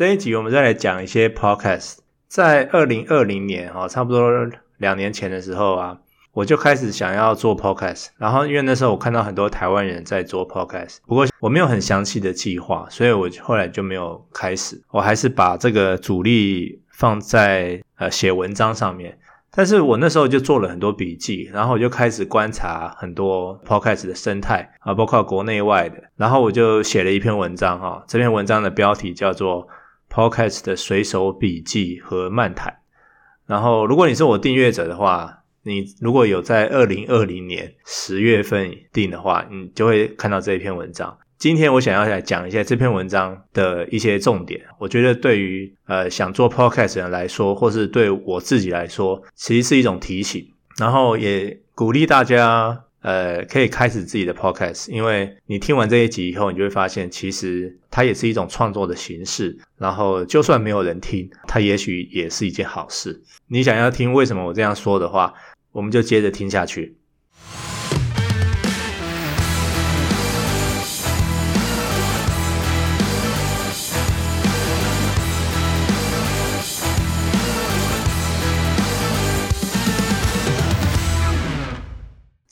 这一集我们再来讲一些 podcast。在二零二零年哈，差不多两年前的时候啊，我就开始想要做 podcast。然后因为那时候我看到很多台湾人在做 podcast，不过我没有很详细的计划，所以我后来就没有开始。我还是把这个主力放在呃写文章上面。但是我那时候就做了很多笔记，然后我就开始观察很多 podcast 的生态啊，包括国内外的。然后我就写了一篇文章哈，这篇文章的标题叫做 Podcast 的随手笔记和漫谈。然后如果你是我订阅者的话，你如果有在二零二零年十月份订的话，你就会看到这一篇文章。今天我想要来讲一下这篇文章的一些重点。我觉得对于呃想做 podcast 的人来说，或是对我自己来说，其实是一种提醒。然后也鼓励大家呃可以开始自己的 podcast，因为你听完这一集以后，你就会发现其实它也是一种创作的形式。然后就算没有人听，它也许也是一件好事。你想要听为什么我这样说的话，我们就接着听下去。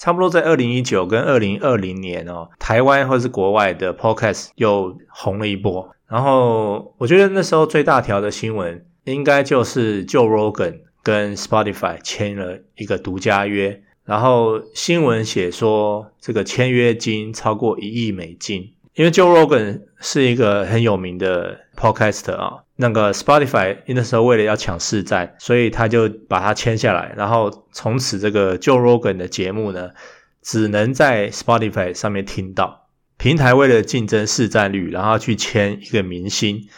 差不多在二零一九跟二零二零年哦，台湾或是国外的 Podcast 又红了一波。然后我觉得那时候最大条的新闻，应该就是 Joe Rogan 跟 Spotify 签了一个独家约。然后新闻写说，这个签约金超过一亿美金。因为 Joe Rogan 是一个很有名的 Podcaster 啊。那个 Spotify 那时候为了要抢市占，所以他就把它签下来，然后从此这个 Joe Rogan 的节目呢，只能在 Spotify 上面听到。平台为了竞争市占率，然后去签一个明星，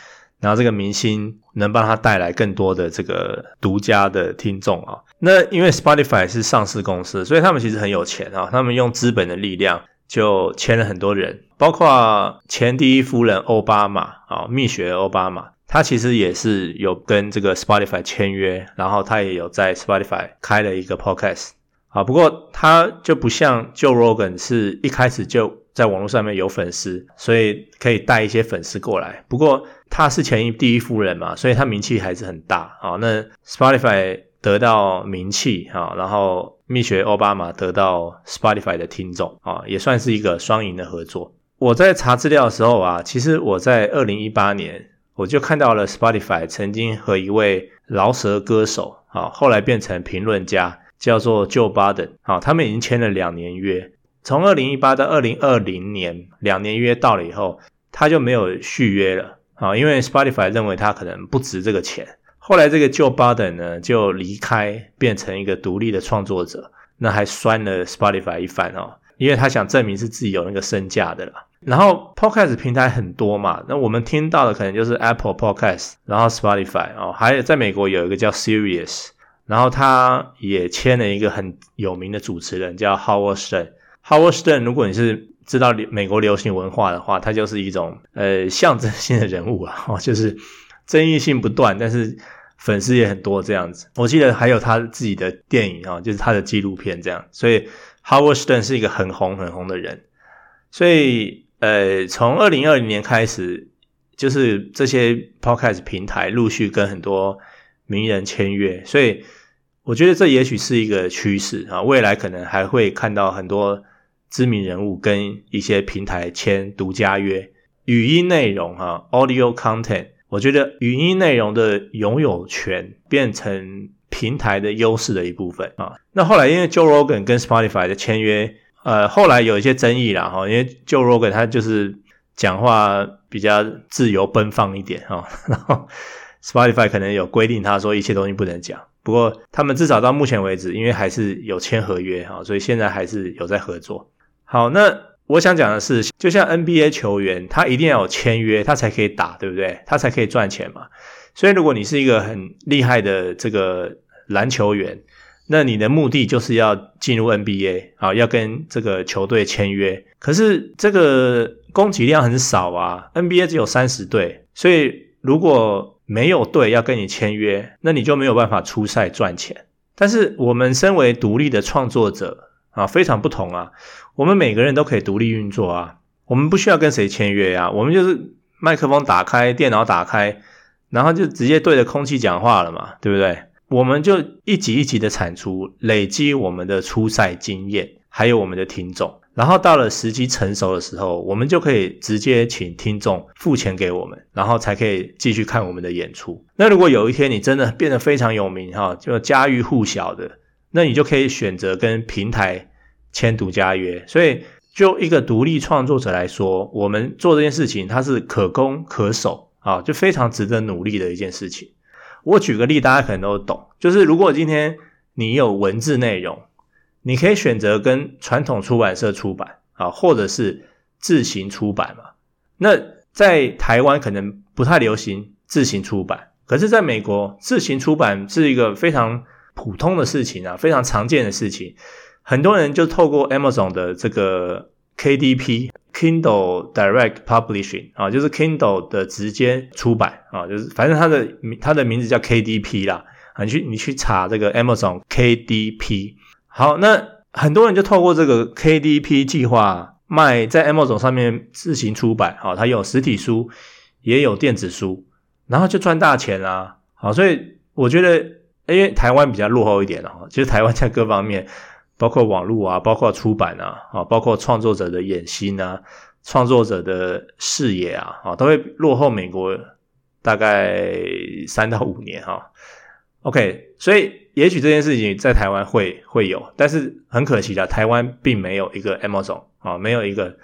然后这个明星能帮他带来更多的这个独家的听众啊。那因为 Spotify 是上市公司，所以他们其实很有钱啊，他们用资本的力量就签了很多人，包括前第一夫人奥巴马啊，蜜雪奥巴马。他其实也是有跟这个 Spotify 签约，然后他也有在 Spotify 开了一个 podcast 啊。不过他就不像 Joe Rogan 是一开始就在网络上面有粉丝，所以可以带一些粉丝过来。不过他是前一第一夫人嘛，所以他名气还是很大啊。那 Spotify 得到名气啊，然后蜜雪奥巴马得到 Spotify 的听众啊，也算是一个双赢的合作。我在查资料的时候啊，其实我在二零一八年。我就看到了 Spotify 曾经和一位饶舌歌手，啊，后来变成评论家，叫做 Joe Budden，啊，他们已经签了两年约，从二零一八到二零二零年，两年约到了以后，他就没有续约了，啊，因为 Spotify 认为他可能不值这个钱。后来这个 Joe Budden 呢就离开，变成一个独立的创作者，那还酸了 Spotify 一番哦，因为他想证明是自己有那个身价的了。然后 Podcast 平台很多嘛，那我们听到的可能就是 Apple Podcast，然后 Spotify 哦，还有在美国有一个叫 Sirius，然后他也签了一个很有名的主持人叫 Howard Stern。Howard Stern，如果你是知道美国流行文化的话，他就是一种呃象征性的人物啊，就是争议性不断，但是粉丝也很多这样子。我记得还有他自己的电影啊，就是他的纪录片这样，所以 Howard Stern 是一个很红很红的人，所以。呃，从二零二零年开始，就是这些 podcast 平台陆续跟很多名人签约，所以我觉得这也许是一个趋势啊。未来可能还会看到很多知名人物跟一些平台签独家约，语音内容哈，audio content，我觉得语音内容的拥有权变成平台的优势的一部分啊。那后来因为 Joe Rogan 跟 Spotify 的签约。呃，后来有一些争议啦，哈，因为 Joe Rogan 他就是讲话比较自由奔放一点哈，然后 Spotify 可能有规定他说一切东西不能讲，不过他们至少到目前为止，因为还是有签合约哈，所以现在还是有在合作。好，那我想讲的是，就像 NBA 球员，他一定要有签约，他才可以打，对不对？他才可以赚钱嘛。所以如果你是一个很厉害的这个篮球员，那你的目的就是要进入 NBA 啊，要跟这个球队签约。可是这个供给量很少啊，NBA 只有三十队，所以如果没有队要跟你签约，那你就没有办法出赛赚钱。但是我们身为独立的创作者啊，非常不同啊，我们每个人都可以独立运作啊，我们不需要跟谁签约啊，我们就是麦克风打开，电脑打开，然后就直接对着空气讲话了嘛，对不对？我们就一集一集的产出，累积我们的初赛经验，还有我们的听众。然后到了时机成熟的时候，我们就可以直接请听众付钱给我们，然后才可以继续看我们的演出。那如果有一天你真的变得非常有名哈，就家喻户晓的，那你就可以选择跟平台签独家约。所以就一个独立创作者来说，我们做这件事情它是可攻可守啊，就非常值得努力的一件事情。我举个例，大家可能都懂，就是如果今天你有文字内容，你可以选择跟传统出版社出版啊，或者是自行出版嘛。那在台湾可能不太流行自行出版，可是在美国，自行出版是一个非常普通的事情啊，非常常见的事情。很多人就透过 Amazon 的这个 KDP。Kindle Direct Publishing 啊，就是 Kindle 的直接出版啊，就是反正它的它的名字叫 KDP 啦啊，你去你去查这个 Amazon KDP。好，那很多人就透过这个 KDP 计划卖在 Amazon 上面自行出版啊，它有实体书也有电子书，然后就赚大钱啦。好，所以我觉得因为台湾比较落后一点啊，其实台湾在各方面。包括网络啊，包括出版啊，啊，包括创作者的野心啊，创作者的视野啊，啊，都会落后美国大概三到五年哈。OK，所以也许这件事情在台湾会会有，但是很可惜的，台湾并没有一个 Amazon 啊，没有一个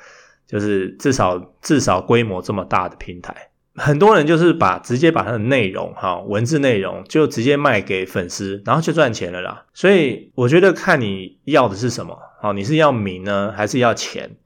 就是至少至少规模这么大的平台。很多人就是把直接把他的内容哈，文字内容就直接卖给粉丝，然后就赚钱了啦。所以我觉得看你要的是什么，好，你是要名呢，还是要钱？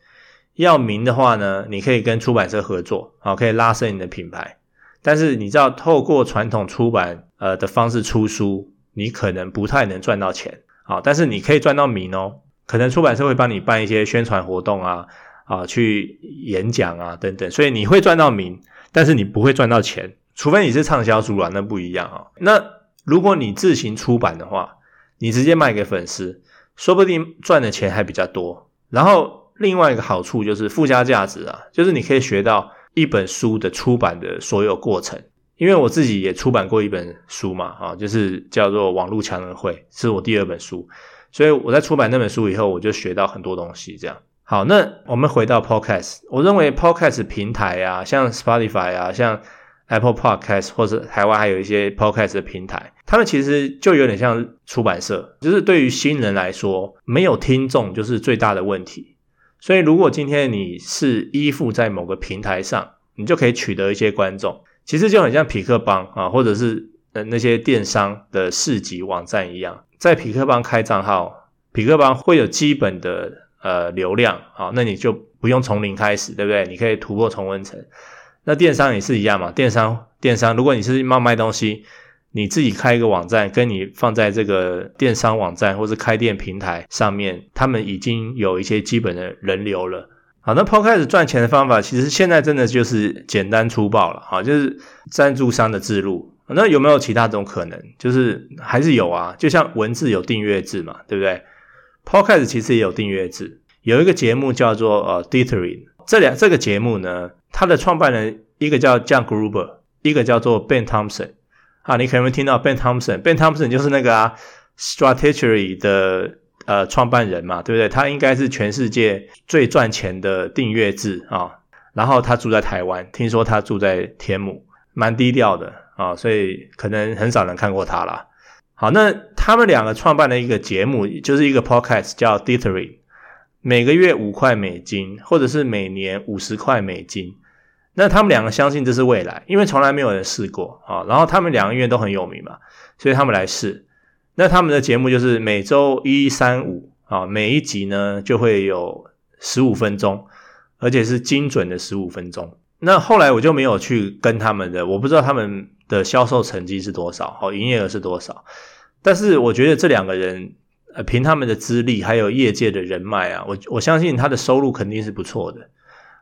要名的话呢，你可以跟出版社合作，好，可以拉升你的品牌。但是你知道，透过传统出版呃的方式出书，你可能不太能赚到钱，好，但是你可以赚到名哦。可能出版社会帮你办一些宣传活动啊，啊，去演讲啊等等，所以你会赚到名。但是你不会赚到钱，除非你是畅销书啊，那不一样啊。那如果你自行出版的话，你直接卖给粉丝，说不定赚的钱还比较多。然后另外一个好处就是附加价值啊，就是你可以学到一本书的出版的所有过程。因为我自己也出版过一本书嘛，啊，就是叫做《网络强人会》，是我第二本书，所以我在出版那本书以后，我就学到很多东西，这样。好，那我们回到 Podcast，我认为 Podcast 平台啊，像 Spotify 啊，像 Apple Podcast，或者台湾还有一些 Podcast 的平台，他们其实就有点像出版社，就是对于新人来说，没有听众就是最大的问题。所以，如果今天你是依附在某个平台上，你就可以取得一些观众，其实就很像匹克邦啊，或者是呃那些电商的市集网站一样，在匹克邦开账号，匹克邦会有基本的。呃，流量好，那你就不用从零开始，对不对？你可以突破重温层。那电商也是一样嘛，电商电商，如果你是卖卖东西，你自己开一个网站，跟你放在这个电商网站或是开店平台上面，他们已经有一些基本的人流了。好，那 Podcast 赚钱的方法，其实现在真的就是简单粗暴了，哈，就是赞助商的置入。那有没有其他种可能？就是还是有啊，就像文字有订阅制嘛，对不对？Podcast 其实也有订阅制，有一个节目叫做呃 Diterin，这两这个节目呢，它的创办人一个叫 John Gruber，一个叫做 Ben Thompson。啊，你可能会听到 Ben Thompson，Ben Thompson 就是那个啊 Stratechery 的呃创办人嘛，对不对？他应该是全世界最赚钱的订阅制啊。然后他住在台湾，听说他住在天母，蛮低调的啊，所以可能很少人看过他啦。好，那他们两个创办的一个节目，就是一个 podcast 叫 Dithering，每个月五块美金，或者是每年五十块美金。那他们两个相信这是未来，因为从来没有人试过啊。然后他们两个因为都很有名嘛，所以他们来试。那他们的节目就是每周一、三、五啊，每一集呢就会有十五分钟，而且是精准的十五分钟。那后来我就没有去跟他们的，我不知道他们的销售成绩是多少，好，营业额是多少。但是我觉得这两个人，呃，凭他们的资历还有业界的人脉啊，我我相信他的收入肯定是不错的。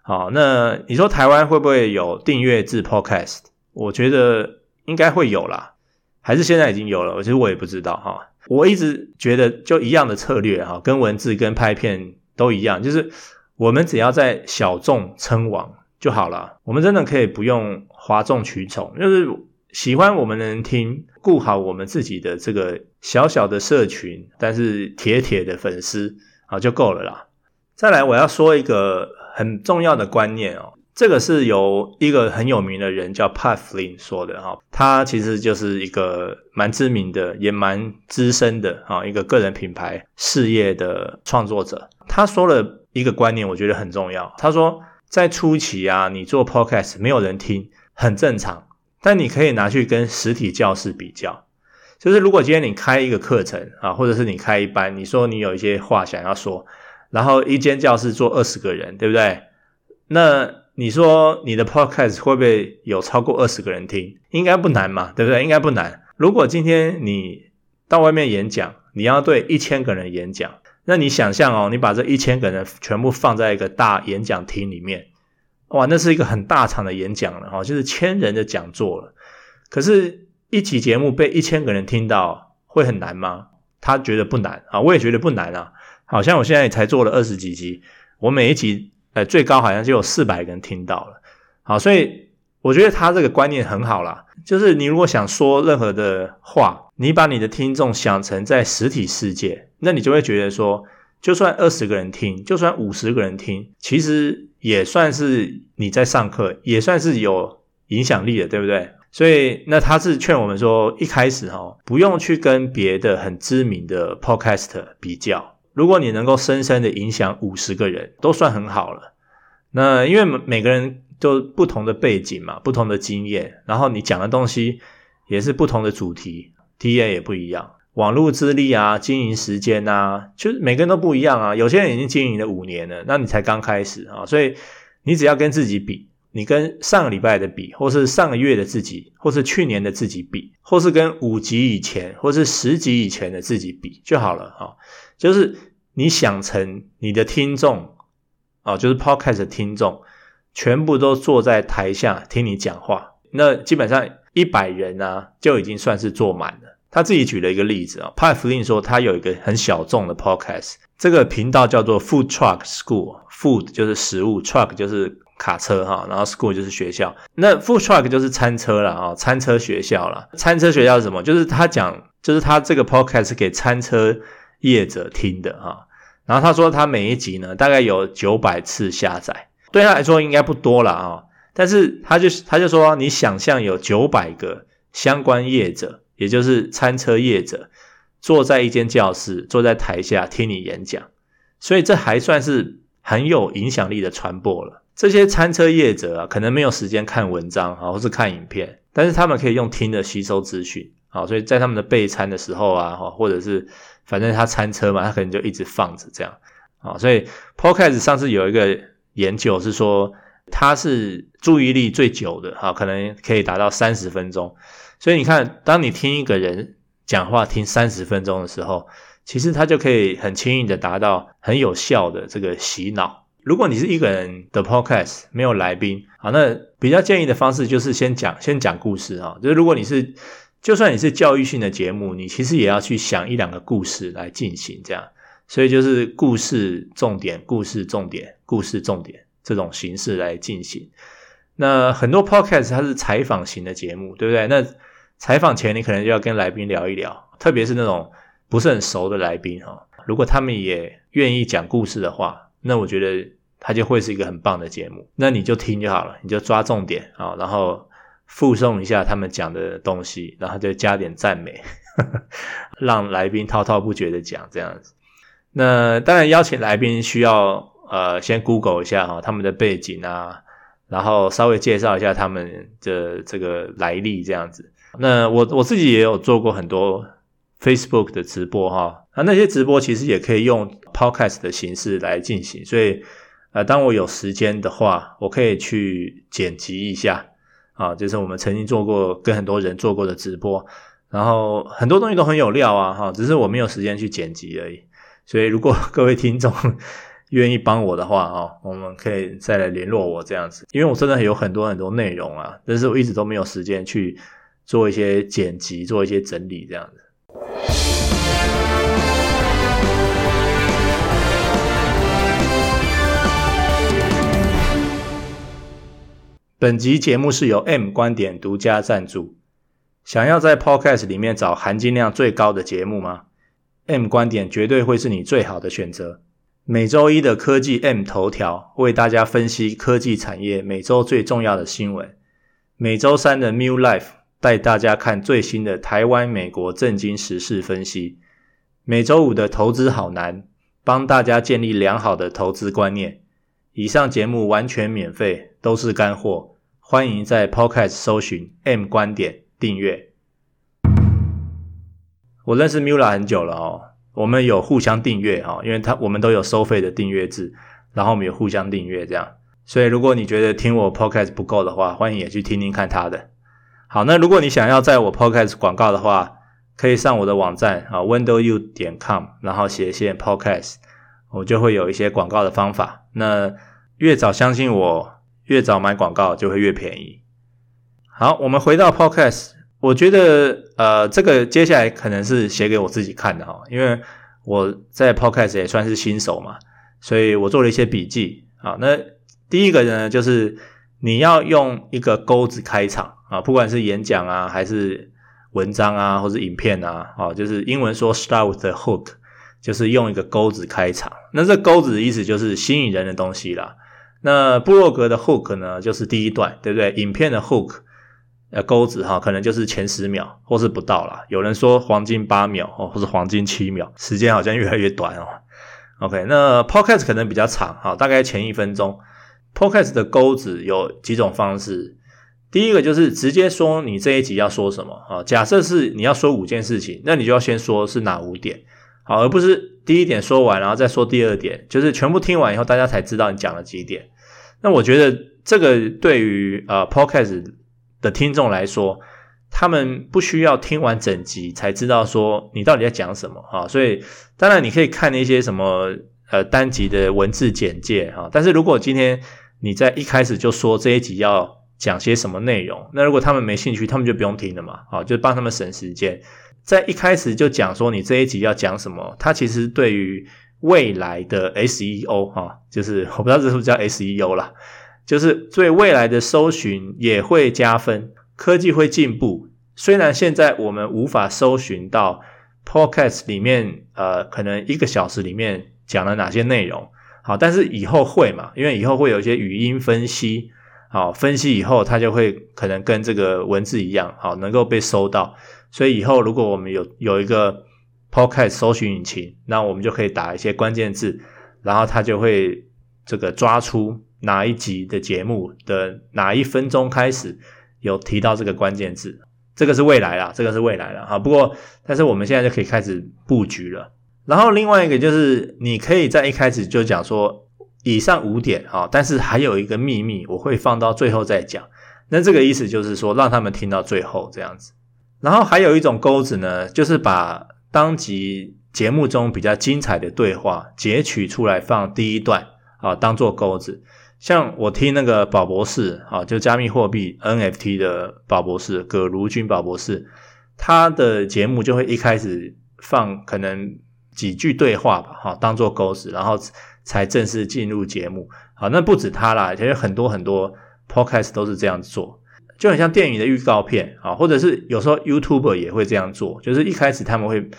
好，那你说台湾会不会有订阅制 Podcast？我觉得应该会有啦，还是现在已经有了？其实我也不知道哈。我一直觉得就一样的策略哈，跟文字跟拍片都一样，就是我们只要在小众称王就好了。我们真的可以不用哗众取宠，就是。喜欢我们的人听，顾好我们自己的这个小小的社群，但是铁铁的粉丝啊就够了啦。再来，我要说一个很重要的观念哦，这个是由一个很有名的人叫 Pat Flynn 说的哈，他其实就是一个蛮知名的，也蛮资深的啊一个个人品牌事业的创作者。他说了一个观念，我觉得很重要。他说，在初期啊，你做 Podcast 没有人听，很正常，但你可以拿去跟实体教室比较，就是如果今天你开一个课程啊，或者是你开一班，你说你有一些话想要说。然后一间教室坐二十个人，对不对？那你说你的 podcast 会不会有超过二十个人听？应该不难嘛，对不对？应该不难。如果今天你到外面演讲，你要对一千个人演讲，那你想象哦，你把这一千个人全部放在一个大演讲厅里面，哇，那是一个很大场的演讲了哈，就是千人的讲座了。可是，一集节目被一千个人听到，会很难吗？他觉得不难啊，我也觉得不难啊。好像我现在也才做了二十几集，我每一集呃最高好像就有四百个人听到了。好，所以我觉得他这个观念很好啦，就是你如果想说任何的话，你把你的听众想成在实体世界，那你就会觉得说，就算二十个人听，就算五十个人听，其实也算是你在上课，也算是有影响力的，对不对？所以那他是劝我们说，一开始哈，不用去跟别的很知名的 Podcast 比较。如果你能够深深的影响五十个人，都算很好了。那因为每个人都不同的背景嘛，不同的经验，然后你讲的东西也是不同的主题，TA 也不一样，网络资历啊，经营时间啊，就是每个人都不一样啊。有些人已经经营了五年了，那你才刚开始啊，所以你只要跟自己比，你跟上个礼拜的比，或是上个月的自己，或是去年的自己比，或是跟五级以前，或是十级以前的自己比就好了啊，就是。你想成你的听众啊，就是 Podcast 的听众，全部都坐在台下听你讲话，那基本上一百人啊，就已经算是坐满了。他自己举了一个例子啊，Pat Flynn 说他有一个很小众的 Podcast，这个频道叫做 Food Truck School，Food 就是食物，Truck 就是卡车哈，然后 School 就是学校。那 Food Truck 就是餐车了啊，餐车学校了。餐车学校是什么？就是他讲，就是他这个 Podcast 给餐车业者听的哈。然后他说，他每一集呢，大概有九百次下载，对他来说应该不多了啊。但是他就他就说，你想象有九百个相关业者，也就是餐车业者，坐在一间教室，坐在台下听你演讲，所以这还算是很有影响力的传播了。这些餐车业者啊，可能没有时间看文章啊，或是看影片，但是他们可以用听的吸收资讯啊，所以在他们的备餐的时候啊，或者是。反正他餐车嘛，他可能就一直放着这样啊，所以 Podcast 上次有一个研究是说，它是注意力最久的哈，可能可以达到三十分钟。所以你看，当你听一个人讲话听三十分钟的时候，其实他就可以很轻易的达到很有效的这个洗脑。如果你是一个人的 Podcast 没有来宾啊，那比较建议的方式就是先讲先讲故事啊，就是如果你是。就算你是教育性的节目，你其实也要去想一两个故事来进行这样，所以就是故事重点、故事重点、故事重点这种形式来进行。那很多 podcast 它是采访型的节目，对不对？那采访前你可能就要跟来宾聊一聊，特别是那种不是很熟的来宾哈，如果他们也愿意讲故事的话，那我觉得它就会是一个很棒的节目。那你就听就好了，你就抓重点啊，然后。附送一下他们讲的东西，然后就加点赞美，呵呵，让来宾滔滔不绝的讲这样子。那当然邀请来宾需要呃先 Google 一下哈他们的背景啊，然后稍微介绍一下他们的这个来历这样子。那我我自己也有做过很多 Facebook 的直播哈，那那些直播其实也可以用 Podcast 的形式来进行，所以呃当我有时间的话，我可以去剪辑一下。啊，就是我们曾经做过跟很多人做过的直播，然后很多东西都很有料啊，哈，只是我没有时间去剪辑而已。所以如果 各位听众愿意帮我的话，啊，我们可以再来联络我这样子，因为我真的有很多很多内容啊，但是我一直都没有时间去做一些剪辑，做一些整理这样子。本集节目是由 M 观点独家赞助。想要在 Podcast 里面找含金量最高的节目吗？M 观点绝对会是你最好的选择。每周一的科技 M 头条为大家分析科技产业每周最重要的新闻。每周三的 New Life 带大家看最新的台湾、美国政经时事分析。每周五的投资好难，帮大家建立良好的投资观念。以上节目完全免费，都是干货，欢迎在 Podcast 搜寻 M 观点。订阅，我认识 Mula 很久了哦，我们有互相订阅哦，因为他我们都有收费的订阅制，然后我们有互相订阅这样，所以如果你觉得听我 Podcast 不够的话，欢迎也去听听看他的。好，那如果你想要在我 Podcast 广告的话，可以上我的网站啊，windowu 点 com，然后斜线 Podcast，我就会有一些广告的方法。那越早相信我，越早买广告就会越便宜。好，我们回到 Podcast，我觉得呃，这个接下来可能是写给我自己看的哈，因为我在 Podcast 也算是新手嘛，所以我做了一些笔记。好，那第一个呢，就是你要用一个钩子开场啊，不管是演讲啊，还是文章啊，或是影片啊，啊，就是英文说 start with the hook，就是用一个钩子开场。那这钩子的意思就是吸引人的东西啦。那布洛格的 hook 呢，就是第一段，对不对？影片的 hook。呃，钩子哈，可能就是前十秒，或是不到啦。有人说黄金八秒哦，或是黄金七秒，时间好像越来越短哦。OK，那 Podcast 可能比较长哈，大概前一分钟。Podcast 的钩子有几种方式，第一个就是直接说你这一集要说什么啊。假设是你要说五件事情，那你就要先说是哪五点，好，而不是第一点说完，然后再说第二点，就是全部听完以后，大家才知道你讲了几点。那我觉得这个对于呃 Podcast 的听众来说，他们不需要听完整集才知道说你到底在讲什么啊，所以当然你可以看那些什么呃单集的文字简介啊，但是如果今天你在一开始就说这一集要讲些什么内容，那如果他们没兴趣，他们就不用听了嘛，好，就帮他们省时间，在一开始就讲说你这一集要讲什么，它其实对于未来的 SEO 哈，就是我不知道这是不是叫 SEO 啦。就是对未来的搜寻也会加分，科技会进步。虽然现在我们无法搜寻到 Podcast 里面，呃，可能一个小时里面讲了哪些内容，好，但是以后会嘛，因为以后会有一些语音分析，好，分析以后它就会可能跟这个文字一样，好，能够被搜到。所以以后如果我们有有一个 Podcast 搜寻引擎，那我们就可以打一些关键字，然后它就会这个抓出。哪一集的节目的哪一分钟开始有提到这个关键字？这个是未来啦，这个是未来了哈。不过，但是我们现在就可以开始布局了。然后另外一个就是，你可以在一开始就讲说以上五点啊，但是还有一个秘密，我会放到最后再讲。那这个意思就是说，让他们听到最后这样子。然后还有一种钩子呢，就是把当集节目中比较精彩的对话截取出来放第一段啊，当做钩子。像我听那个宝博士啊，就加密货币 NFT 的宝博士葛如君宝博士，他的节目就会一开始放可能几句对话吧，哈，当做钩子，然后才正式进入节目。好，那不止他啦，其实很多很多 Podcast 都是这样做，就很像电影的预告片啊，或者是有时候 YouTuber 也会这样做，就是一开始他们会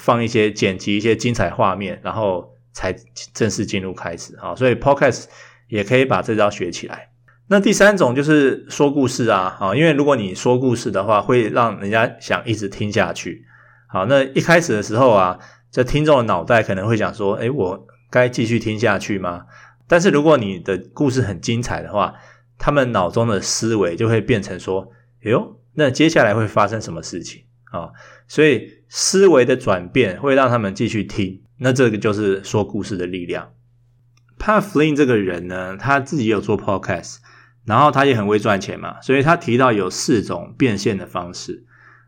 放一些剪辑一些精彩画面，然后才正式进入开始啊，所以 Podcast。也可以把这招学起来。那第三种就是说故事啊，啊，因为如果你说故事的话，会让人家想一直听下去。好，那一开始的时候啊，这听众的脑袋可能会想说，诶，我该继续听下去吗？但是如果你的故事很精彩的话，他们脑中的思维就会变成说，哎呦，那接下来会发生什么事情啊？所以思维的转变会让他们继续听。那这个就是说故事的力量。Pat Flynn 这个人呢，他自己有做 Podcast，然后他也很会赚钱嘛，所以他提到有四种变现的方式。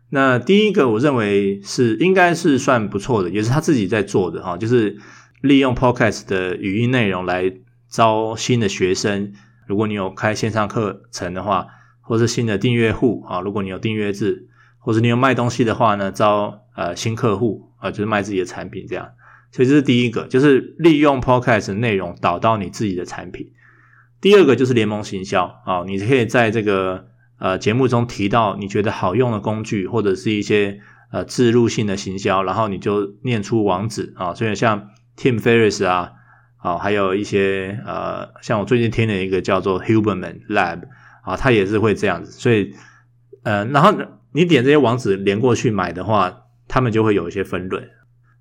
那第一个，我认为是应该是算不错的，也是他自己在做的哈，就是利用 Podcast 的语音内容来招新的学生。如果你有开线上课程的话，或是新的订阅户啊，如果你有订阅制，或者你有卖东西的话呢，招呃新客户啊，就是卖自己的产品这样。所以这是第一个，就是利用 Podcast 的内容导到你自己的产品。第二个就是联盟行销啊，你可以在这个呃节目中提到你觉得好用的工具，或者是一些呃置入性的行销，然后你就念出网址啊。所以像 Tim Ferriss 啊，啊，还有一些呃，像我最近听的一个叫做 Huberman Lab 啊，他也是会这样子。所以呃，然后你点这些网址连过去买的话，他们就会有一些分论。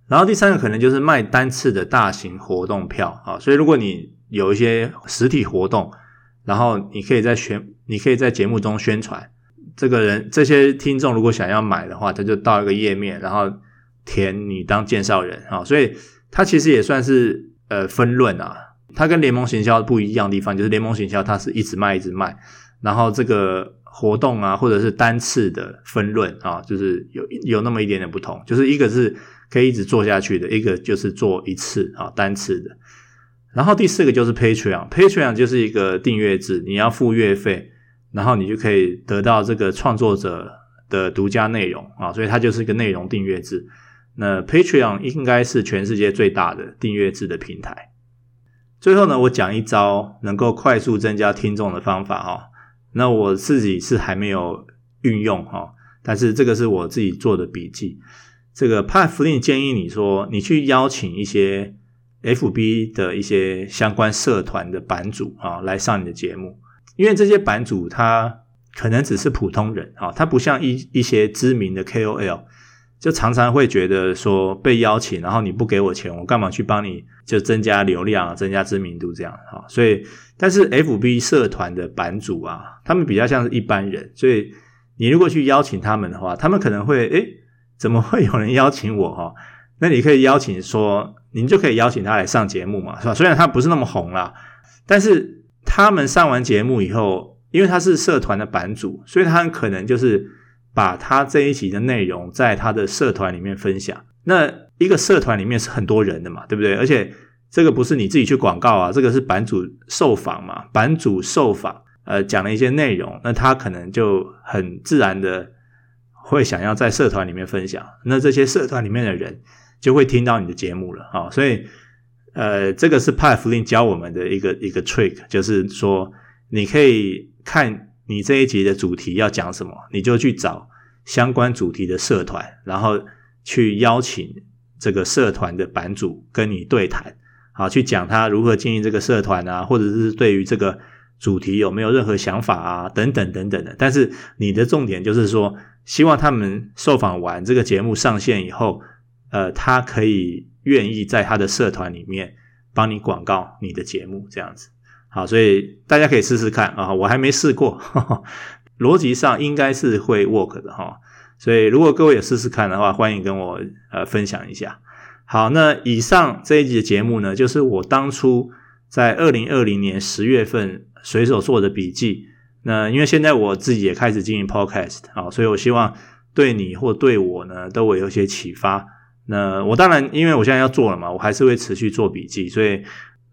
然后第三个可能就是卖单次的大型活动票啊，所以如果你有一些实体活动，然后你可以在宣，你可以在节目中宣传，这个人这些听众如果想要买的话，他就到一个页面，然后填你当介绍人啊，所以它其实也算是呃分论啊，它跟联盟行销不一样的地方就是联盟行销它是一直卖一直卖，然后这个。活动啊，或者是单次的分论啊，就是有有那么一点点不同，就是一个是可以一直做下去的，一个就是做一次啊，单次的。然后第四个就是 Patreon，Patreon 就是一个订阅制，你要付月费，然后你就可以得到这个创作者的独家内容啊，所以它就是一个内容订阅制。那 Patreon 应该是全世界最大的订阅制的平台。最后呢，我讲一招能够快速增加听众的方法哈。那我自己是还没有运用哈，但是这个是我自己做的笔记。这个 Pat Flynn 建议你说，你去邀请一些 FB 的一些相关社团的版主啊，来上你的节目，因为这些版主他可能只是普通人啊，他不像一一些知名的 KOL。就常常会觉得说被邀请，然后你不给我钱，我干嘛去帮你就增加流量、增加知名度这样哈？所以，但是 FB 社团的版主啊，他们比较像是一般人，所以你如果去邀请他们的话，他们可能会诶，怎么会有人邀请我哈？那你可以邀请说，您就可以邀请他来上节目嘛，是吧？虽然他不是那么红啦，但是他们上完节目以后，因为他是社团的版主，所以他很可能就是。把他这一集的内容在他的社团里面分享，那一个社团里面是很多人的嘛，对不对？而且这个不是你自己去广告啊，这个是版主受访嘛，版主受访，呃，讲了一些内容，那他可能就很自然的会想要在社团里面分享，那这些社团里面的人就会听到你的节目了啊，所以呃，这个是 Pat Flynn 教我们的一个一个 trick，就是说你可以看。你这一集的主题要讲什么，你就去找相关主题的社团，然后去邀请这个社团的版主跟你对谈，啊，去讲他如何经营这个社团啊，或者是对于这个主题有没有任何想法啊，等等等等的。但是你的重点就是说，希望他们受访完这个节目上线以后，呃，他可以愿意在他的社团里面帮你广告你的节目，这样子。好，所以大家可以试试看啊，我还没试过，逻辑上应该是会 work 的哈。所以如果各位有试试看的话，欢迎跟我呃分享一下。好，那以上这一集的节目呢，就是我当初在二零二零年十月份随手做的笔记。那因为现在我自己也开始经营 podcast 啊，所以我希望对你或对我呢都会有一些启发。那我当然因为我现在要做了嘛，我还是会持续做笔记，所以。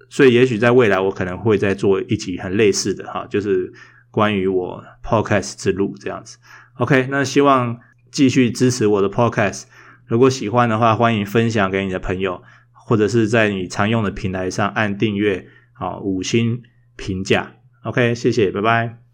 所以，也许在未来，我可能会再做一集很类似的哈，就是关于我 podcast 之路这样子。OK，那希望继续支持我的 podcast。如果喜欢的话，欢迎分享给你的朋友，或者是在你常用的平台上按订阅，好，五星评价。OK，谢谢，拜拜。